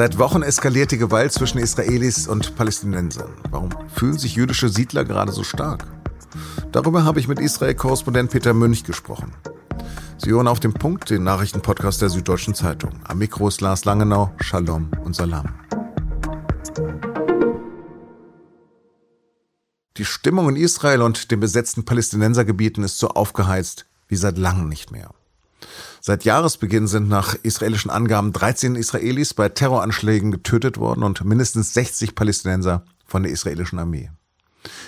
Seit Wochen eskaliert die Gewalt zwischen Israelis und Palästinensern. Warum fühlen sich jüdische Siedler gerade so stark? Darüber habe ich mit Israel-Korrespondent Peter Münch gesprochen. Sie hören auf dem Punkt den Nachrichtenpodcast der Süddeutschen Zeitung. Am Mikro ist Lars Langenau, Shalom und Salam. Die Stimmung in Israel und den besetzten Palästinensergebieten ist so aufgeheizt wie seit langem nicht mehr. Seit Jahresbeginn sind nach israelischen Angaben 13 Israelis bei Terroranschlägen getötet worden und mindestens 60 Palästinenser von der israelischen Armee.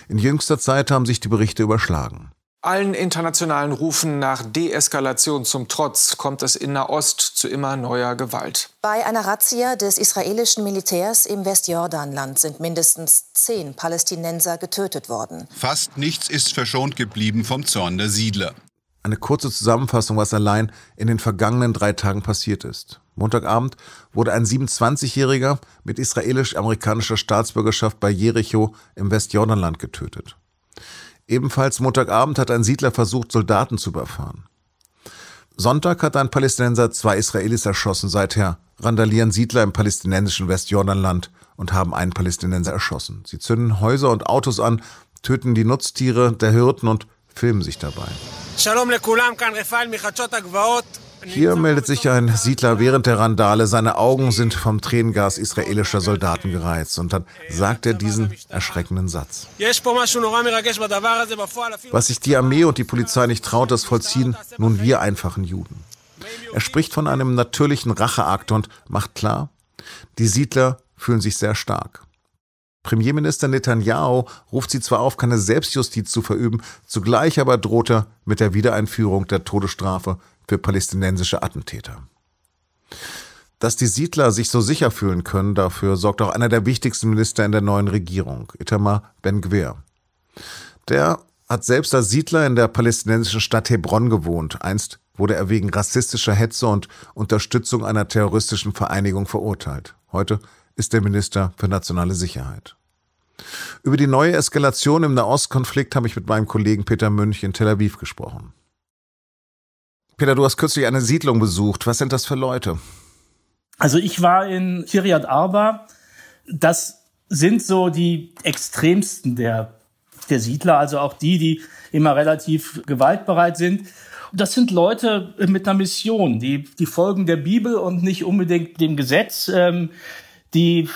In jüngster Zeit haben sich die Berichte überschlagen. Allen internationalen Rufen nach Deeskalation zum Trotz kommt es in Nahost zu immer neuer Gewalt. Bei einer Razzia des israelischen Militärs im Westjordanland sind mindestens zehn Palästinenser getötet worden. Fast nichts ist verschont geblieben vom Zorn der Siedler. Eine kurze Zusammenfassung, was allein in den vergangenen drei Tagen passiert ist. Montagabend wurde ein 27-Jähriger mit israelisch-amerikanischer Staatsbürgerschaft bei Jericho im Westjordanland getötet. Ebenfalls Montagabend hat ein Siedler versucht, Soldaten zu überfahren. Sonntag hat ein Palästinenser zwei Israelis erschossen. Seither randalieren Siedler im palästinensischen Westjordanland und haben einen Palästinenser erschossen. Sie zünden Häuser und Autos an, töten die Nutztiere der Hirten und filmen sich dabei. Hier meldet sich ein Siedler während der Randale. Seine Augen sind vom Tränengas israelischer Soldaten gereizt. Und dann sagt er diesen erschreckenden Satz. Was sich die Armee und die Polizei nicht traut, das vollziehen nun wir einfachen Juden. Er spricht von einem natürlichen Racheakt und macht klar, die Siedler fühlen sich sehr stark. Premierminister Netanyahu ruft sie zwar auf, keine Selbstjustiz zu verüben, zugleich aber droht er mit der Wiedereinführung der Todesstrafe für palästinensische Attentäter. Dass die Siedler sich so sicher fühlen können, dafür sorgt auch einer der wichtigsten Minister in der neuen Regierung, Itamar Ben-Gvir. Der hat selbst als Siedler in der palästinensischen Stadt Hebron gewohnt. Einst wurde er wegen rassistischer Hetze und Unterstützung einer terroristischen Vereinigung verurteilt. Heute ist der Minister für nationale Sicherheit. Über die neue Eskalation im Nahostkonflikt habe ich mit meinem Kollegen Peter Münch in Tel Aviv gesprochen. Peter, du hast kürzlich eine Siedlung besucht. Was sind das für Leute? Also ich war in Kiryat Arba. Das sind so die extremsten der, der Siedler, also auch die, die immer relativ gewaltbereit sind. Das sind Leute mit einer Mission, die, die folgen der Bibel und nicht unbedingt dem Gesetz. Ähm, die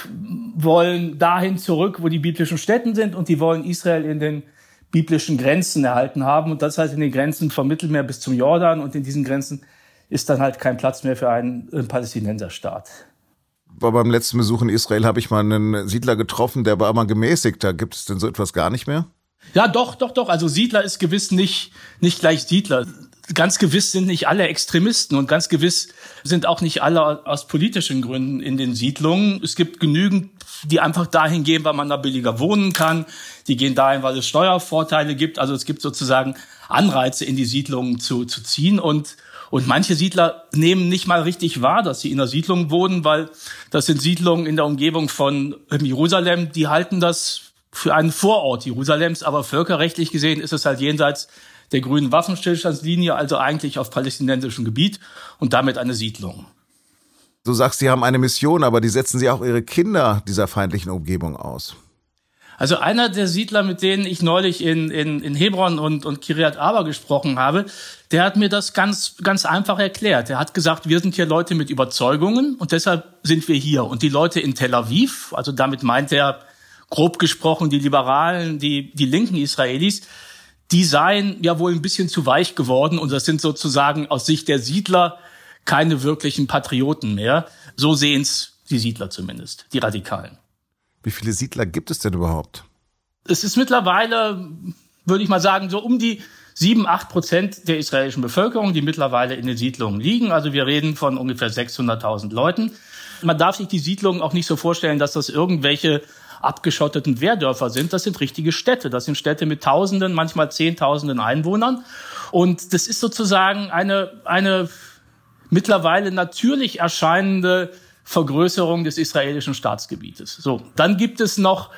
wollen dahin zurück, wo die biblischen Städten sind und die wollen Israel in den biblischen Grenzen erhalten haben. Und das heißt in den Grenzen vom Mittelmeer bis zum Jordan und in diesen Grenzen ist dann halt kein Platz mehr für einen, einen Palästinenserstaat. War beim letzten Besuch in Israel habe ich mal einen Siedler getroffen, der war aber gemäßigter. Gibt es denn so etwas gar nicht mehr? Ja, doch, doch, doch. Also Siedler ist gewiss nicht, nicht gleich Siedler ganz gewiss sind nicht alle Extremisten und ganz gewiss sind auch nicht alle aus politischen Gründen in den Siedlungen. Es gibt genügend, die einfach dahin gehen, weil man da billiger wohnen kann. Die gehen dahin, weil es Steuervorteile gibt. Also es gibt sozusagen Anreize, in die Siedlungen zu, zu ziehen und und manche Siedler nehmen nicht mal richtig wahr, dass sie in der Siedlung wohnen, weil das sind Siedlungen in der Umgebung von Jerusalem, die halten das für einen Vorort Jerusalems, aber völkerrechtlich gesehen ist es halt jenseits der grünen Waffenstillstandslinie, also eigentlich auf palästinensischem Gebiet und damit eine Siedlung. Du sagst, sie haben eine Mission, aber die setzen sie auch ihre Kinder dieser feindlichen Umgebung aus. Also einer der Siedler, mit denen ich neulich in, in, in Hebron und, und Kiryat Arba gesprochen habe, der hat mir das ganz, ganz einfach erklärt. Er hat gesagt, wir sind hier Leute mit Überzeugungen und deshalb sind wir hier. Und die Leute in Tel Aviv, also damit meint er grob gesprochen die Liberalen, die, die linken Israelis, die seien ja wohl ein bisschen zu weich geworden und das sind sozusagen aus Sicht der Siedler keine wirklichen Patrioten mehr. So sehen es die Siedler zumindest, die Radikalen. Wie viele Siedler gibt es denn überhaupt? Es ist mittlerweile, würde ich mal sagen, so um die sieben, acht Prozent der israelischen Bevölkerung, die mittlerweile in den Siedlungen liegen. Also wir reden von ungefähr 600.000 Leuten. Man darf sich die Siedlungen auch nicht so vorstellen, dass das irgendwelche abgeschotteten Wehrdörfer sind. Das sind richtige Städte. Das sind Städte mit Tausenden, manchmal Zehntausenden Einwohnern. Und das ist sozusagen eine, eine mittlerweile natürlich erscheinende Vergrößerung des israelischen Staatsgebietes. So, dann gibt es noch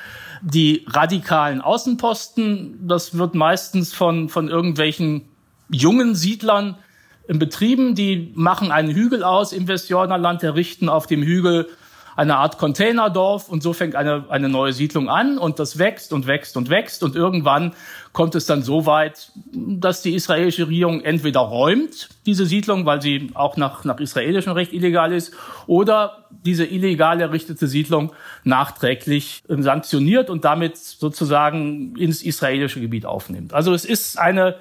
die radikalen Außenposten. Das wird meistens von, von irgendwelchen jungen Siedlern betrieben. Die machen einen Hügel aus im Westjordanland, errichten auf dem Hügel eine Art Containerdorf und so fängt eine, eine neue Siedlung an und das wächst und wächst und wächst und irgendwann kommt es dann so weit, dass die israelische Regierung entweder räumt diese Siedlung, weil sie auch nach, nach israelischem Recht illegal ist, oder diese illegal errichtete Siedlung nachträglich ähm, sanktioniert und damit sozusagen ins israelische Gebiet aufnimmt. Also es ist eine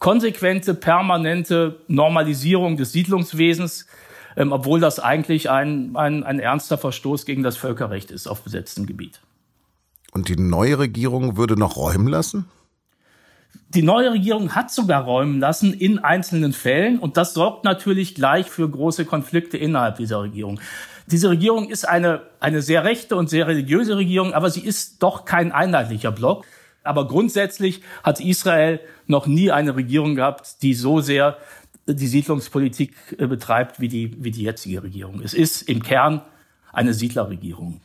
konsequente, permanente Normalisierung des Siedlungswesens, ähm, obwohl das eigentlich ein, ein, ein ernster Verstoß gegen das Völkerrecht ist auf besetztem Gebiet. Und die neue Regierung würde noch räumen lassen? Die neue Regierung hat sogar räumen lassen in einzelnen Fällen und das sorgt natürlich gleich für große Konflikte innerhalb dieser Regierung. Diese Regierung ist eine, eine sehr rechte und sehr religiöse Regierung, aber sie ist doch kein einheitlicher Block. Aber grundsätzlich hat Israel noch nie eine Regierung gehabt, die so sehr die Siedlungspolitik äh, betreibt wie die, wie die jetzige Regierung. Es ist im Kern eine Siedlerregierung.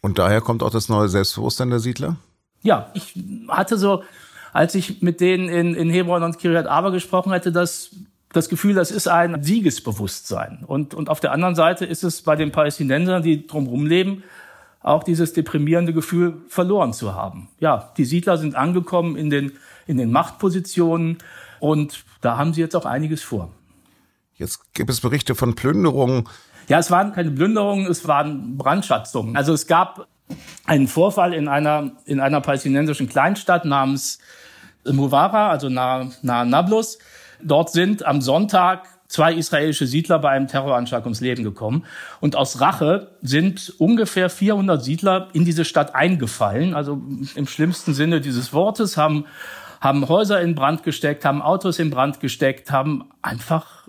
Und daher kommt auch das neue Selbstbewusstsein der Siedler? Ja, ich hatte so, als ich mit denen in, in Hebron und Kiryat Arba gesprochen hätte, das, das Gefühl, das ist ein Siegesbewusstsein. Und, und auf der anderen Seite ist es bei den Palästinensern, die drumherum leben, auch dieses deprimierende Gefühl verloren zu haben. Ja, die Siedler sind angekommen in den, in den Machtpositionen und da haben sie jetzt auch einiges vor. Jetzt gibt es Berichte von Plünderungen. Ja, es waren keine Plünderungen, es waren Brandschatzungen. Also es gab einen Vorfall in einer, in einer palästinensischen Kleinstadt namens Muwara, also nahe, nahe Nablus. Dort sind am Sonntag zwei israelische Siedler bei einem Terroranschlag ums Leben gekommen. Und aus Rache sind ungefähr 400 Siedler in diese Stadt eingefallen. Also im schlimmsten Sinne dieses Wortes haben haben Häuser in Brand gesteckt, haben Autos in Brand gesteckt, haben einfach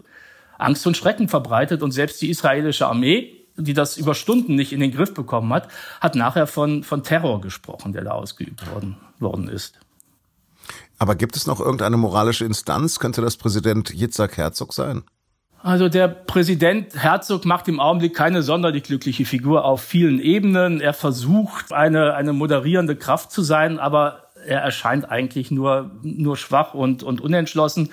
Angst und Schrecken verbreitet. Und selbst die israelische Armee, die das über Stunden nicht in den Griff bekommen hat, hat nachher von, von Terror gesprochen, der da ausgeübt worden, worden ist. Aber gibt es noch irgendeine moralische Instanz? Könnte das Präsident Yitzhak Herzog sein? Also der Präsident Herzog macht im Augenblick keine sonderlich glückliche Figur auf vielen Ebenen. Er versucht, eine, eine moderierende Kraft zu sein, aber er erscheint eigentlich nur, nur schwach und, und unentschlossen.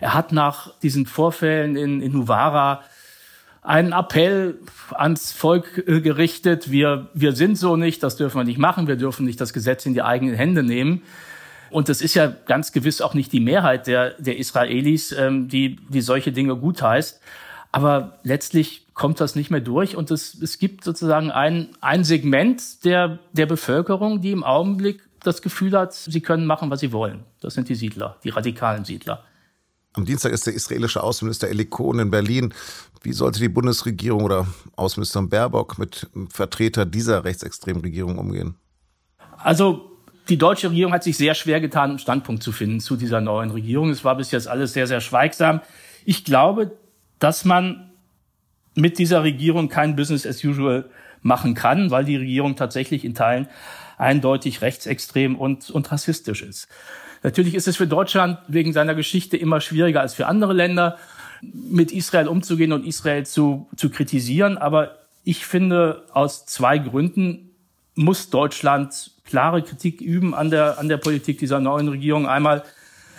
Er hat nach diesen Vorfällen in, in Novara einen Appell ans Volk äh, gerichtet. Wir, wir sind so nicht, das dürfen wir nicht machen. Wir dürfen nicht das Gesetz in die eigenen Hände nehmen. Und das ist ja ganz gewiss auch nicht die Mehrheit der, der Israelis, ähm, die, die solche Dinge gutheißt. Aber letztlich kommt das nicht mehr durch und es, es gibt sozusagen ein, ein Segment der, der Bevölkerung, die im Augenblick das Gefühl hat, sie können machen, was sie wollen. Das sind die Siedler, die radikalen Siedler. Am Dienstag ist der israelische Außenminister Eli Cohen in Berlin. Wie sollte die Bundesregierung oder Außenminister Baerbock mit Vertreter dieser rechtsextremen Regierung umgehen? Also die deutsche Regierung hat sich sehr schwer getan, einen Standpunkt zu finden zu dieser neuen Regierung. Es war bis jetzt alles sehr, sehr schweigsam. Ich glaube, dass man mit dieser Regierung kein Business as usual machen kann, weil die Regierung tatsächlich in Teilen eindeutig rechtsextrem und, und rassistisch ist. Natürlich ist es für Deutschland wegen seiner Geschichte immer schwieriger als für andere Länder, mit Israel umzugehen und Israel zu, zu kritisieren. Aber ich finde, aus zwei Gründen muss Deutschland klare Kritik üben an der, an der Politik dieser neuen Regierung. Einmal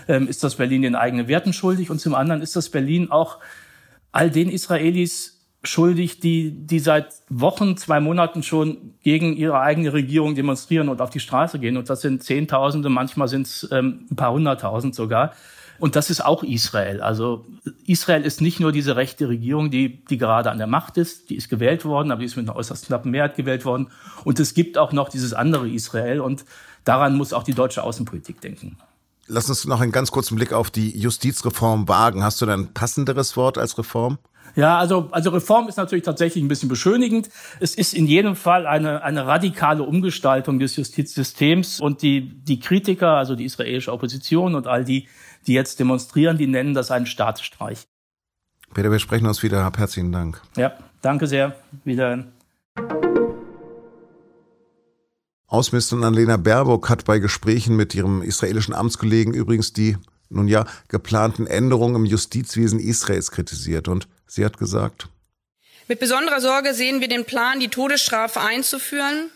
ähm, ist das Berlin den eigenen Werten schuldig und zum anderen ist das Berlin auch all den Israelis schuldig, die, die seit Wochen, zwei Monaten schon gegen ihre eigene Regierung demonstrieren und auf die Straße gehen. Und das sind Zehntausende, manchmal sind es ähm, ein paar Hunderttausend sogar. Und das ist auch Israel. Also Israel ist nicht nur diese rechte Regierung, die, die gerade an der Macht ist, die ist gewählt worden, aber die ist mit einer äußerst knappen Mehrheit gewählt worden. Und es gibt auch noch dieses andere Israel und daran muss auch die deutsche Außenpolitik denken. Lass uns noch einen ganz kurzen Blick auf die Justizreform wagen. Hast du da ein passenderes Wort als Reform? Ja, also, also Reform ist natürlich tatsächlich ein bisschen beschönigend. Es ist in jedem Fall eine, eine radikale Umgestaltung des Justizsystems und die, die Kritiker, also die israelische Opposition und all die, die jetzt demonstrieren, die nennen das einen Staatsstreich. Peter, wir sprechen uns wieder. Hab herzlichen Dank. Ja, danke sehr. Wieder. Außenministerin Annalena Baerbock hat bei Gesprächen mit ihrem israelischen Amtskollegen übrigens die nun ja geplanten Änderungen im Justizwesen Israels kritisiert und sie hat gesagt, mit besonderer Sorge sehen wir den Plan, die Todesstrafe einzuführen.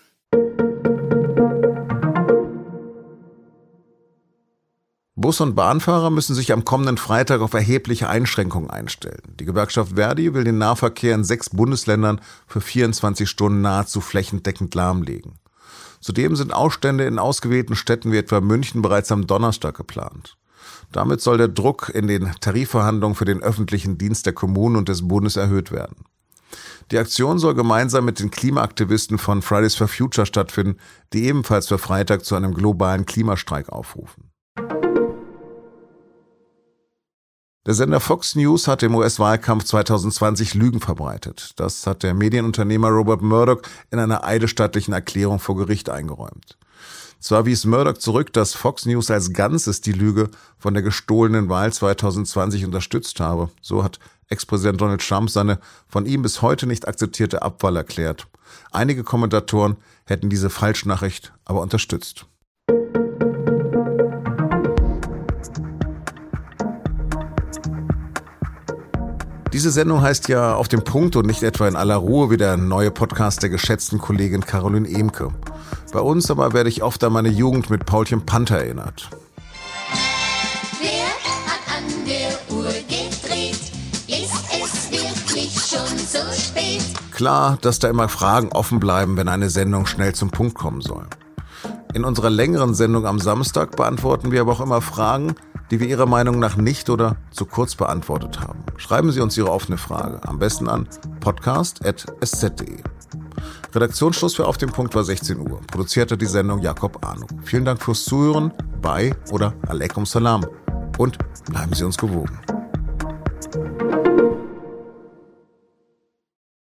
Bus- und Bahnfahrer müssen sich am kommenden Freitag auf erhebliche Einschränkungen einstellen. Die Gewerkschaft Verdi will den Nahverkehr in sechs Bundesländern für 24 Stunden nahezu flächendeckend lahmlegen. Zudem sind Ausstände in ausgewählten Städten wie etwa München bereits am Donnerstag geplant. Damit soll der Druck in den Tarifverhandlungen für den öffentlichen Dienst der Kommunen und des Bundes erhöht werden. Die Aktion soll gemeinsam mit den Klimaaktivisten von Fridays for Future stattfinden, die ebenfalls für Freitag zu einem globalen Klimastreik aufrufen. Der Sender Fox News hat im US-Wahlkampf 2020 Lügen verbreitet. Das hat der Medienunternehmer Robert Murdoch in einer eidesstattlichen Erklärung vor Gericht eingeräumt. Zwar wies Murdoch zurück, dass Fox News als Ganzes die Lüge von der gestohlenen Wahl 2020 unterstützt habe. So hat Ex-Präsident Donald Trump seine von ihm bis heute nicht akzeptierte Abwahl erklärt. Einige Kommentatoren hätten diese Falschnachricht aber unterstützt. Diese Sendung heißt ja auf dem Punkt und nicht etwa in aller Ruhe wie der neue Podcast der geschätzten Kollegin Caroline Emke. Bei uns aber werde ich oft an meine Jugend mit Paulchen Panther erinnert. Wer hat an der Uhr gedreht? Ist es wirklich schon so spät? Klar, dass da immer Fragen offen bleiben, wenn eine Sendung schnell zum Punkt kommen soll. In unserer längeren Sendung am Samstag beantworten wir aber auch immer Fragen, die wir Ihrer Meinung nach nicht oder zu kurz beantwortet haben. Schreiben Sie uns Ihre offene Frage. Am besten an podcast.sz.de. Redaktionsschluss für Auf dem Punkt war 16 Uhr. Produzierte die Sendung Jakob Arno. Vielen Dank fürs Zuhören. Bye oder Aleikum Salam. Und bleiben Sie uns gewogen.